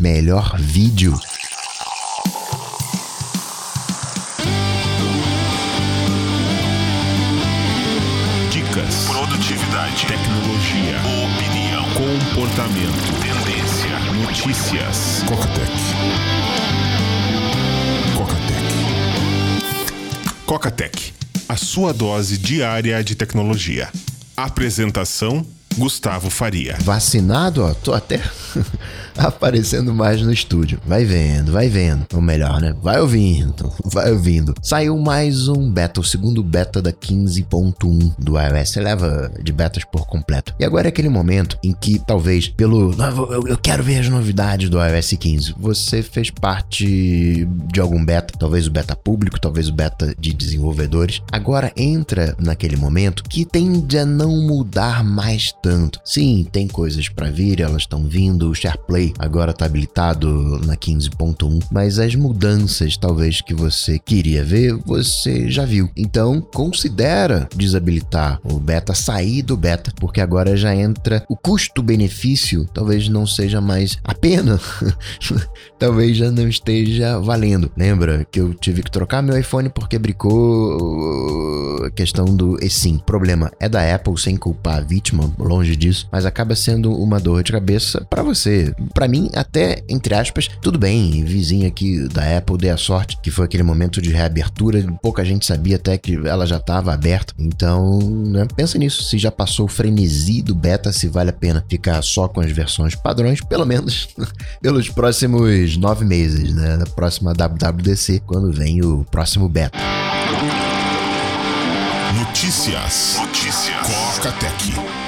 melhor vídeo. Dicas, produtividade, tecnologia, opinião, comportamento, tendência, notícias. Cocatec. Cocatec. Cocatec, a sua dose diária de tecnologia. Apresentação Gustavo Faria. Vacinado, ó, tô até aparecendo mais no estúdio. Vai vendo, vai vendo. Ou melhor, né? Vai ouvindo, vai ouvindo. Saiu mais um beta, o segundo beta da 15.1 do iOS. Você leva de betas por completo. E agora é aquele momento em que, talvez, pelo. Eu quero ver as novidades do iOS 15. Você fez parte de algum beta, talvez o beta público, talvez o beta de desenvolvedores. Agora entra naquele momento que tende a não mudar mais tanto. Sim, tem coisas para vir, elas estão vindo. O SharePlay agora tá habilitado na 15.1, mas as mudanças talvez que você queria ver, você já viu. Então, considera desabilitar o beta, sair do beta, porque agora já entra o custo-benefício, talvez não seja mais a pena. talvez já não esteja valendo. Lembra que eu tive que trocar meu iPhone porque bricou a questão do eSIM. Problema é da Apple sem culpar a vítima, longe disso, mas acaba sendo uma dor de cabeça para você. Para mim, até entre aspas, tudo bem. Vizinha aqui da Apple dei a sorte que foi aquele momento de reabertura, pouca gente sabia até que ela já estava aberta. Então, né, pensa nisso, se já passou o frenesi do beta, se vale a pena ficar só com as versões padrões, pelo menos pelos próximos nove meses, né? Na próxima WWDC, quando vem o próximo beta. Notícias. Notícias. Cocatec.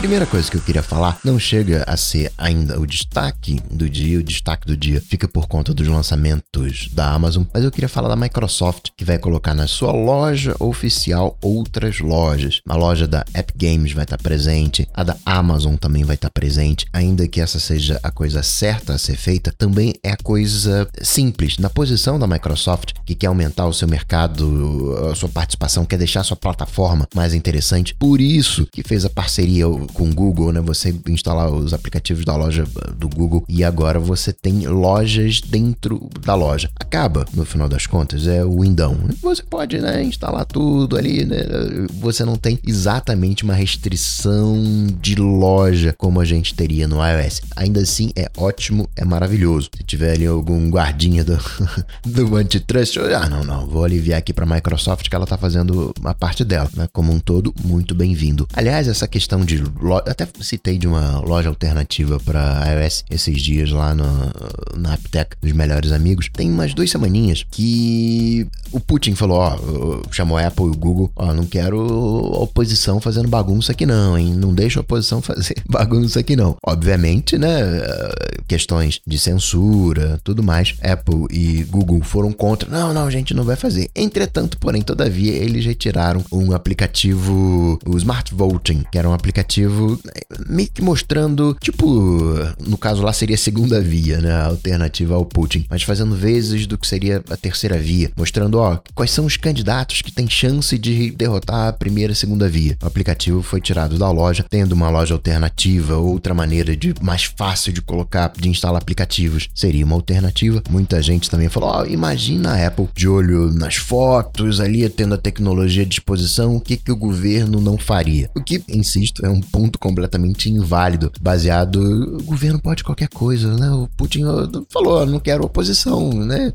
Primeira coisa que eu queria falar não chega a ser ainda o destaque do dia, o destaque do dia fica por conta dos lançamentos da Amazon, mas eu queria falar da Microsoft, que vai colocar na sua loja oficial outras lojas. A loja da Epic Games vai estar presente, a da Amazon também vai estar presente, ainda que essa seja a coisa certa a ser feita, também é a coisa simples. Na posição da Microsoft, que quer aumentar o seu mercado, a sua participação, quer deixar a sua plataforma mais interessante, por isso que fez a parceria com o Google, né? Você instalar os aplicativos da loja do Google e agora você tem lojas dentro da loja. Acaba, no final das contas, é o Windão. Você pode, né, instalar tudo ali, né? Você não tem exatamente uma restrição de loja como a gente teria no iOS. Ainda assim, é ótimo, é maravilhoso. Se tiver ali algum guardinha do, do antitrust, ah, não, não, vou aliviar aqui para a Microsoft que ela tá fazendo a parte dela, né? Como um todo, muito bem-vindo. Aliás, essa questão de até citei de uma loja alternativa para iOS esses dias lá no, na Aptec dos melhores amigos. Tem umas duas semaninhas que o Putin falou, ó, chamou a Apple e o Google, ó, não quero oposição fazendo bagunça aqui não, hein? Não deixa a oposição fazer bagunça aqui não. Obviamente, né, questões de censura, tudo mais, Apple e Google foram contra. Não, não, a gente não vai fazer. Entretanto, porém, todavia, eles retiraram um aplicativo, o Smart Voting, que era um aplicativo meio que mostrando, tipo, no caso lá seria a segunda via, né? A alternativa ao Putin, mas fazendo vezes do que seria a terceira via, mostrando, ó, quais são os candidatos que têm chance de derrotar a primeira e segunda via. O aplicativo foi tirado da loja, tendo uma loja alternativa, outra maneira de mais fácil de colocar, de instalar aplicativos, seria uma alternativa. Muita gente também falou, ó, imagina a Apple de olho nas fotos, ali tendo a tecnologia à disposição, o que, que o governo não faria? O que, insisto, é um ponto completamente inválido, baseado. O governo pode qualquer coisa, né? O Putin falou, não quero oposição, né?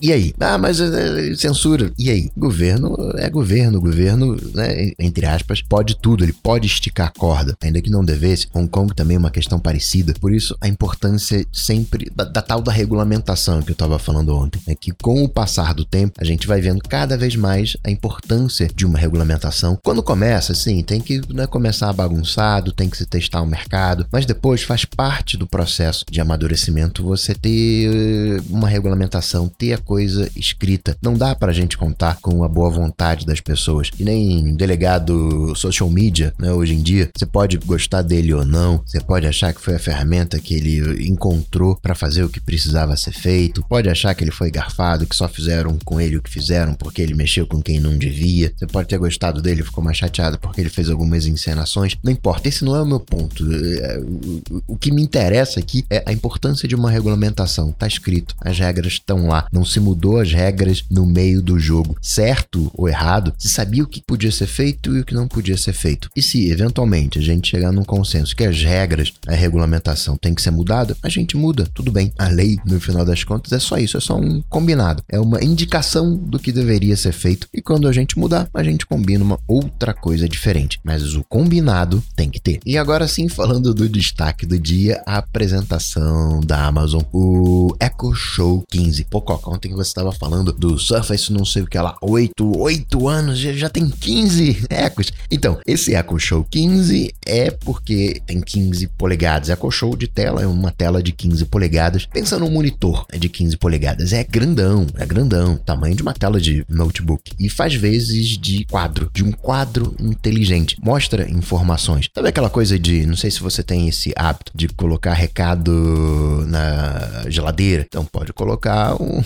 E aí? Ah, mas é, censura. E aí? Governo é governo, governo, né? Entre aspas, pode tudo, ele pode esticar a corda, ainda que não devesse. Hong Kong também é uma questão parecida. Por isso, a importância sempre da, da tal da regulamentação que eu estava falando ontem, é que com o passar do tempo, a gente vai vendo cada vez mais a importância de uma regulamentação. Quando começa, assim, tem que né, começar a bagunçar mercado, tem que se testar o mercado, mas depois faz parte do processo de amadurecimento você ter eh, uma regulamentação, ter a coisa escrita. Não dá pra gente contar com a boa vontade das pessoas. E nem delegado social media, né, hoje em dia, você pode gostar dele ou não, você pode achar que foi a ferramenta que ele encontrou para fazer o que precisava ser feito, pode achar que ele foi garfado, que só fizeram com ele o que fizeram porque ele mexeu com quem não devia. Você pode ter gostado dele, ficou mais chateado porque ele fez algumas encenações, não importa importa, esse não é o meu ponto. É, o que me interessa aqui é a importância de uma regulamentação. Tá escrito, as regras estão lá. Não se mudou as regras no meio do jogo. Certo ou errado, se sabia o que podia ser feito e o que não podia ser feito. E se eventualmente a gente chegar num consenso que as regras, a regulamentação tem que ser mudada, a gente muda, tudo bem. A lei, no final das contas, é só isso, é só um combinado. É uma indicação do que deveria ser feito. E quando a gente mudar, a gente combina uma outra coisa diferente. Mas o combinado tem que ter. E agora sim, falando do destaque do dia, a apresentação da Amazon, o Echo Show 15. Pô, Coca, ontem você estava falando do Surface, não sei o que lá, 8, 8 anos, já, já tem 15 Echos. Então, esse Echo Show 15 é porque tem 15 polegadas. Echo Show de tela é uma tela de 15 polegadas. Pensa num monitor é de 15 polegadas, é grandão, é grandão, tamanho de uma tela de notebook. E faz vezes de quadro, de um quadro inteligente. Mostra informações. Sabe aquela coisa de, não sei se você tem esse hábito de colocar recado na geladeira? Então pode colocar um,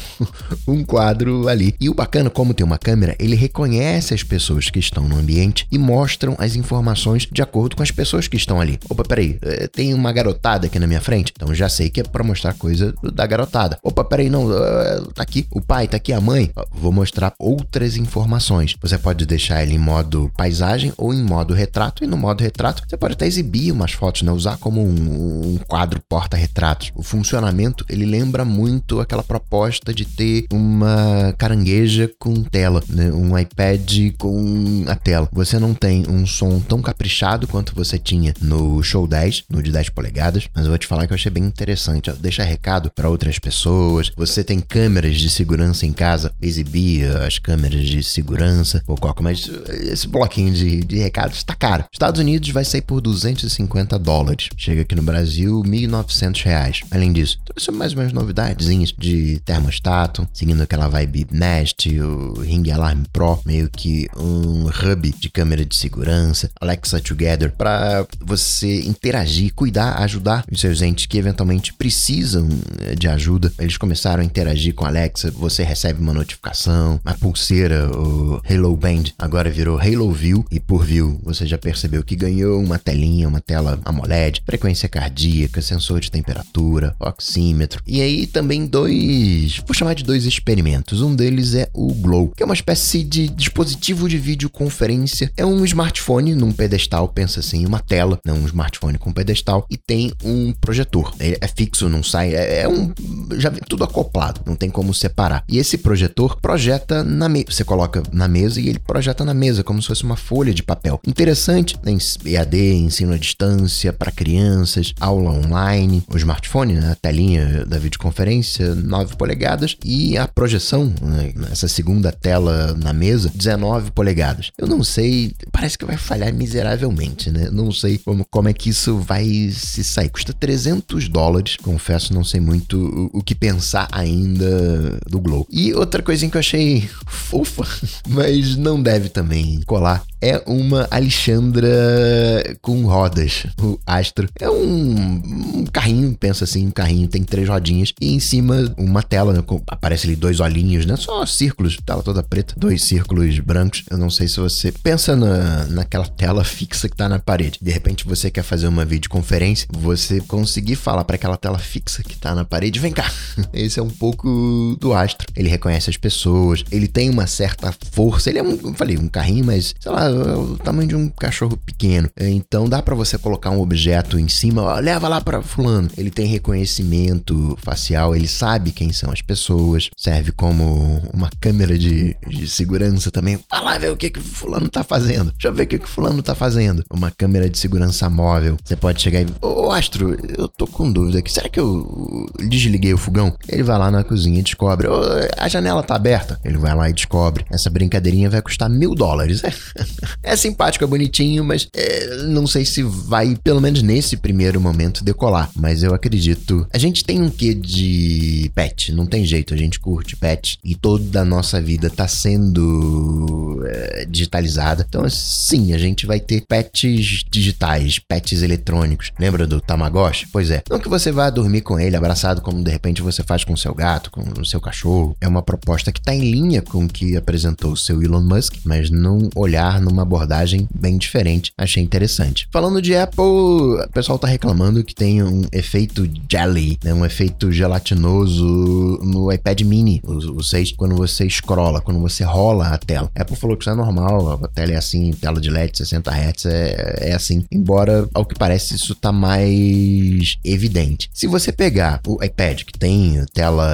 um quadro ali. E o bacana, como tem uma câmera, ele reconhece as pessoas que estão no ambiente e mostram as informações de acordo com as pessoas que estão ali. Opa, peraí, eh, tem uma garotada aqui na minha frente, então já sei que é para mostrar coisa da garotada. Opa, peraí, não, eh, tá aqui o pai, tá aqui a mãe. Vou mostrar outras informações. Você pode deixar ele em modo paisagem ou em modo retrato, e no modo retrato você pode até exibir umas fotos, né? Usar como um, um quadro porta-retratos. O funcionamento ele lembra muito aquela proposta de ter uma carangueja com tela, né? um iPad com a tela. Você não tem um som tão caprichado quanto você tinha no Show 10, no de 10 polegadas, mas eu vou te falar que eu achei bem interessante. Deixar recado para outras pessoas. Você tem câmeras de segurança em casa, exibir as câmeras de segurança, ou qualquer, mas esse bloquinho de, de recados está caro. Estados Unidos vai sair por 250 dólares. Chega aqui no Brasil, 1.900 reais. Além disso, trouxe mais umas novidadezinhas de termostato, seguindo aquela vibe Nest, o Ring Alarm Pro, meio que um hub de câmera de segurança, Alexa Together, para você interagir, cuidar, ajudar os seus entes que eventualmente precisam eh, de ajuda. Eles começaram a interagir com a Alexa, você recebe uma notificação, a pulseira, o Halo Band, agora virou Halo View, e por View você já percebeu que ganhou uma telinha, uma tela AMOLED, frequência cardíaca, sensor de temperatura, oxímetro. E aí também dois, vou chamar de dois experimentos. Um deles é o Glow, que é uma espécie de dispositivo de videoconferência. É um smartphone num pedestal, pensa assim, uma tela, não um smartphone com pedestal, e tem um projetor. É, é fixo, não sai, é, é, um. Já vem tudo acoplado, não tem como separar. E esse projetor projeta na mesa. Você coloca na mesa e ele projeta na mesa, como se fosse uma folha de papel. Interessante, né? EAD, ensino à distância para crianças, aula online, o smartphone, né? a telinha da videoconferência, 9 polegadas, e a projeção, né? essa segunda tela na mesa, 19 polegadas. Eu não sei, parece que vai falhar miseravelmente, né? Não sei como, como é que isso vai se sair. Custa 300 dólares, confesso, não sei muito o, o que pensar ainda do Glow. E outra coisinha que eu achei fofa, mas não deve também colar, é uma Alexandra com rodas, o Astro. É um, um, carrinho, pensa assim, um carrinho tem três rodinhas e em cima uma tela, né, com, aparece ali dois olhinhos, né? Só círculos, tela toda preta, dois círculos brancos. Eu não sei se você pensa na, naquela tela fixa que tá na parede. De repente você quer fazer uma videoconferência, você conseguir falar para aquela tela fixa que tá na parede, vem cá. Esse é um pouco do Astro. Ele reconhece as pessoas, ele tem uma certa força. Ele é um, eu falei, um carrinho, mas sei lá, o tamanho de um cachorro pequeno. Então dá para você colocar um objeto em cima, ó, leva lá para fulano. Ele tem reconhecimento facial, ele sabe quem são as pessoas, serve como uma câmera de, de segurança também. Vai lá ver o que que fulano tá fazendo. Deixa eu ver o que que fulano tá fazendo. Uma câmera de segurança móvel. Você pode chegar e, ô Astro, eu tô com dúvida aqui. Será que eu desliguei o fogão? Ele vai lá na cozinha e descobre, a janela tá aberta. Ele vai lá e descobre. Essa brincadeirinha vai custar mil dólares. É simpático, é bonitinho, mas é, não sei se vai, pelo menos nesse primeiro momento, decolar. Mas eu acredito. A gente tem um quê de pet, não tem jeito, a gente curte pet e toda a nossa vida tá sendo é, digitalizada. Então, sim, a gente vai ter pets digitais, pets eletrônicos. Lembra do Tamagotchi? Pois é. Não que você vá dormir com ele abraçado, como de repente você faz com o seu gato, com o seu cachorro. É uma proposta que tá em linha com o que apresentou o seu Elon Musk, mas num olhar, num numa abordagem bem diferente. Achei interessante. Falando de Apple, o pessoal tá reclamando que tem um efeito jelly, né? um efeito gelatinoso no iPad mini, o, o 6, quando você scrolla, quando você rola a tela. A Apple falou que isso é normal, a tela é assim, tela de LED 60 Hz é, é assim, embora ao que parece isso tá mais evidente. Se você pegar o iPad que tem tela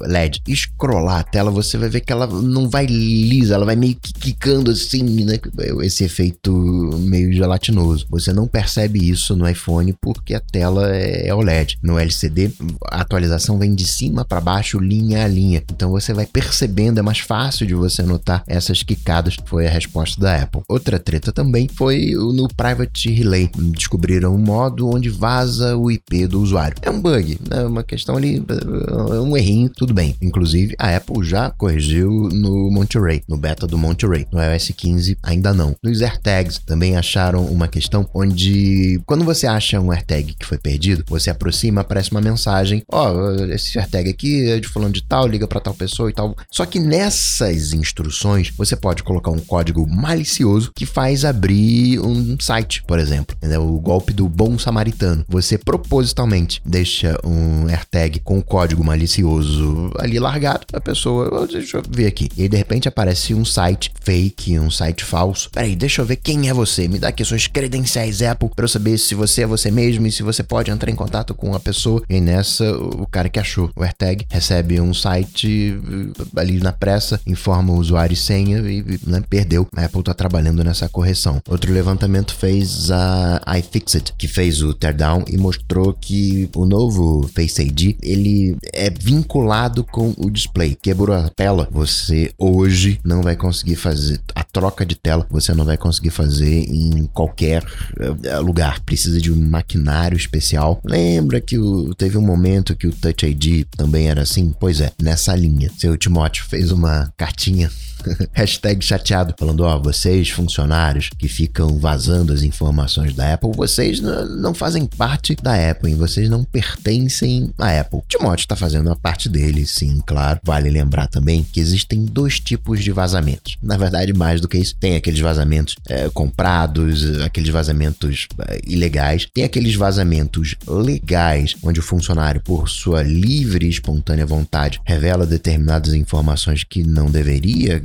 LED e scrollar a tela, você vai ver que ela não vai lisa, ela vai meio que quicando assim, né? Esse efeito meio gelatinoso. Você não percebe isso no iPhone porque a tela é OLED. No LCD, a atualização vem de cima para baixo, linha a linha. Então você vai percebendo, é mais fácil de você notar essas quicadas. Foi a resposta da Apple. Outra treta também foi no Private Relay. Descobriram um modo onde vaza o IP do usuário. É um bug, é uma questão ali, é um errinho, tudo bem. Inclusive, a Apple já corrigiu no Monterey, no beta do Monterey. No iOS 15 ainda não. Nos AirTags também acharam uma questão onde quando você acha um AirTag que foi perdido, você aproxima, aparece uma mensagem, ó, oh, esse AirTag aqui é de fulano de tal, liga para tal pessoa e tal. Só que nessas instruções, você pode colocar um código malicioso que faz abrir um site, por exemplo. Né? O golpe do bom samaritano. Você propositalmente deixa um AirTag com o código malicioso ali largado, a pessoa, deixa eu ver aqui. E aí, de repente aparece um site fake, um site falso. Peraí, deixa eu ver quem é você. Me dá aqui suas credenciais Apple para eu saber se você é você mesmo e se você pode entrar em contato com a pessoa. E nessa, o cara que achou o AirTag recebe um site eh, ali na pressa, informa o usuário e senha e né, perdeu. A Apple tá trabalhando nessa correção. Outro levantamento fez a iFixit, que fez o teardown e mostrou que o novo Face ID ele é vinculado com o display. Quebrou a tela, você hoje não vai conseguir fazer a troca de tela, você não vai conseguir fazer em qualquer uh, lugar. Precisa de um maquinário especial. Lembra que teve um momento que o Touch ID também era assim? Pois é, nessa linha. Seu Timóteo fez uma cartinha Hashtag chateado, falando: ó, vocês, funcionários que ficam vazando as informações da Apple, vocês não fazem parte da Apple, hein? vocês não pertencem à Apple. Timóteo está fazendo a parte dele, sim, claro. Vale lembrar também que existem dois tipos de vazamentos. Na verdade, mais do que isso, tem aqueles vazamentos é, comprados, aqueles vazamentos é, ilegais, tem aqueles vazamentos legais, onde o funcionário, por sua livre e espontânea vontade, revela determinadas informações que não deveria,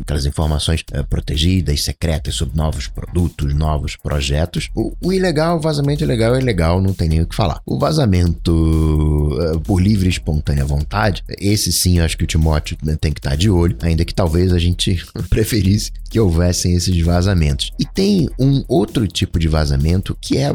aquelas informações é, protegidas, secretas sobre novos produtos, novos projetos. O, o ilegal, o vazamento ilegal é legal, não tem nem o que falar. O vazamento é, por livre e espontânea vontade, esse sim, eu acho que o Timóteo né, tem que estar de olho, ainda que talvez a gente preferisse que houvessem esses vazamentos. E tem um outro tipo de vazamento que é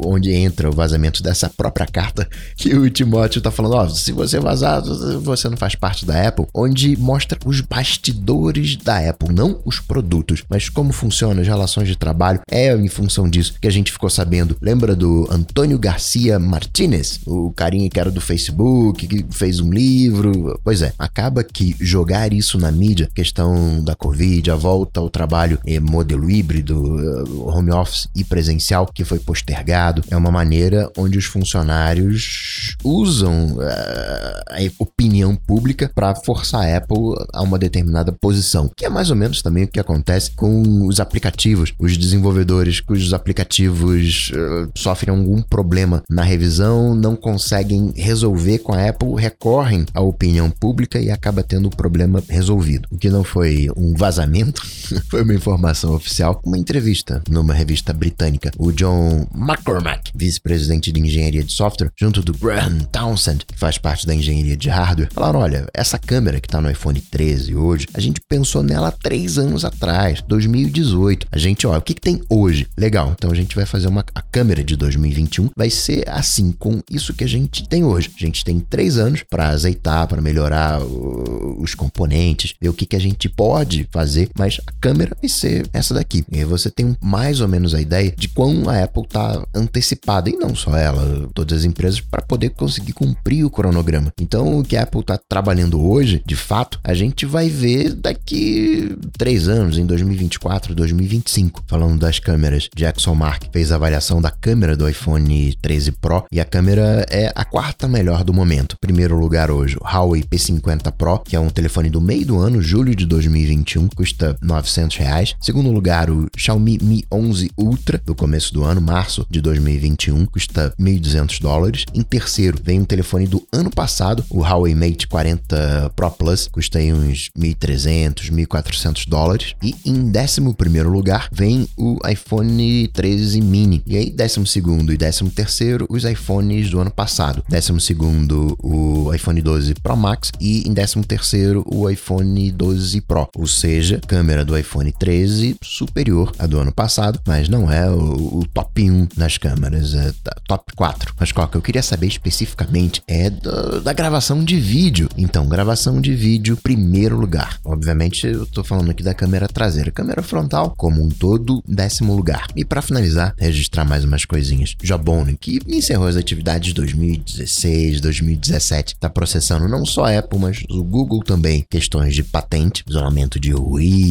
onde entra o vazamento dessa própria carta que o Timóteo está falando, ó, oh, se você vazar, você não faz parte da Apple, onde mostra os bastidores da Apple, não os produtos, mas como funcionam as relações de trabalho. É em função disso que a gente ficou sabendo. Lembra do Antônio Garcia Martinez, o carinha que era do Facebook, que fez um livro? Pois é, acaba que jogar isso na mídia, questão da Covid, a volta ao trabalho é modelo híbrido, eh, home office e presencial, que foi postergado, é uma maneira onde os funcionários usam uh, a opinião pública para forçar a Apple a uma determinada determinada posição, que é mais ou menos também o que acontece com os aplicativos. Os desenvolvedores cujos aplicativos uh, sofrem algum problema na revisão, não conseguem resolver com a Apple, recorrem à opinião pública e acaba tendo o problema resolvido. O que não foi um vazamento, foi uma informação oficial, uma entrevista numa revista britânica. O John McCormack, vice-presidente de engenharia de software, junto do Graham Townsend, que faz parte da engenharia de hardware, falaram: olha, essa câmera que está no iPhone 13 hoje, a gente pensou nela três anos atrás, 2018. A gente, ó, o que, que tem hoje? Legal, então a gente vai fazer uma. A câmera de 2021 vai ser assim, com isso que a gente tem hoje. A gente tem três anos para azeitar, para melhorar o, os componentes, ver o que, que a gente pode fazer, mas a câmera vai ser essa daqui. E aí você tem mais ou menos a ideia de quão a Apple tá antecipada, e não só ela, todas as empresas, para poder conseguir cumprir o cronograma. Então, o que a Apple tá trabalhando hoje, de fato, a gente vai ver daqui três anos, em 2024, 2025. Falando das câmeras, Jackson Mark fez a avaliação da câmera do iPhone 13 Pro e a câmera é a quarta melhor do momento. Primeiro lugar hoje, o Huawei P50 Pro, que é um telefone do meio do ano, julho de 2021, custa custa 900 reais. Segundo lugar, o Xiaomi Mi 11 Ultra, do começo do ano, março de 2021, custa 1.200 dólares. Em terceiro, vem um telefone do ano passado, o Huawei Mate 40 Pro Plus, custa aí uns 1.300, 1.400 dólares. E em décimo primeiro lugar, vem o iPhone 13 Mini. E aí, décimo segundo e décimo terceiro, os iPhones do ano passado. Décimo segundo, o iPhone 12 Pro Max e em décimo terceiro, o iPhone 12 Pro. Ou seja, câmera do iPhone 13 superior à do ano passado, mas não é o, o top 1 nas câmeras, é top 4. Mas qual que eu queria saber especificamente é do, da gravação de vídeo. Então, gravação de vídeo, primeiro lugar. Obviamente, eu tô falando aqui da câmera traseira. Câmera frontal, como um todo, décimo lugar. E para finalizar, registrar mais umas coisinhas. Jabone, que encerrou as atividades 2016, 2017, tá processando não só a Apple, mas o Google também. Questões de patente, isolamento de ruído,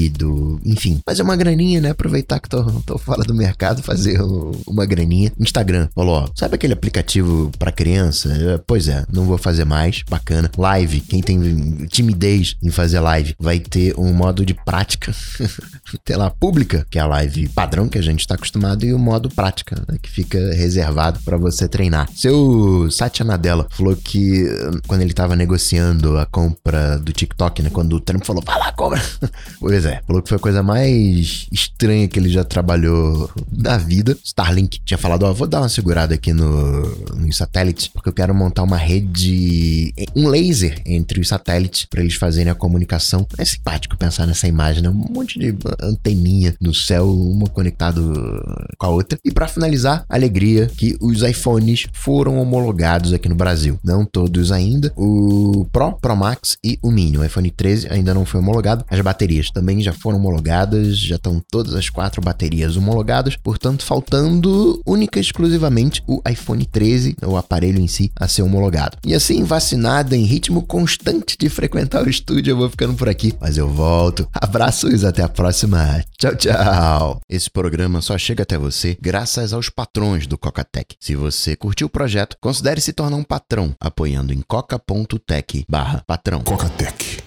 enfim. Fazer uma graninha, né? Aproveitar que tô, tô fora do mercado, fazer uma graninha. Instagram falou: ó, sabe aquele aplicativo para criança? Pois é, não vou fazer mais. Bacana. Live, quem tem timidez em fazer live, vai ter um modo de prática, sei lá, pública, que é a live padrão que a gente está acostumado, e o modo prática, né, que fica reservado para você treinar. Seu Satya Nadella falou que quando ele estava negociando a compra do TikTok, né, quando o Trump falou, vai lá, compra. pois é, falou que foi a coisa mais estranha que ele já trabalhou na vida. Starlink tinha falado, ó, vou dar uma segurada aqui no, no satélite, porque eu quero montar uma rede, um laser entre os satélites para eles fazerem a comunicação. É simpático pensar nessa imagem, né? Um monte de anteninha no céu, uma conectado com a outra. E para finalizar, alegria que os iPhones foram homologados aqui no Brasil. Não todos ainda. O Pro, Pro Max e o Mini. O iPhone 13 ainda não foi homologado. As baterias também já foram homologadas, já estão todas as quatro baterias homologadas, portanto, faltando única e exclusivamente o iPhone 13, o aparelho em si, a ser homologado. E assim, vacinada em ritmo constante de frequentar o estúdio, eu vou ficando por aqui, mas eu volto. Abraços, até a próxima. Tchau, tchau. Esse programa só chega até você graças aos patrões do Cocatec. Se você curtiu o projeto, considere se tornar um patrão apoiando em coca.tech/patrão. Cocatec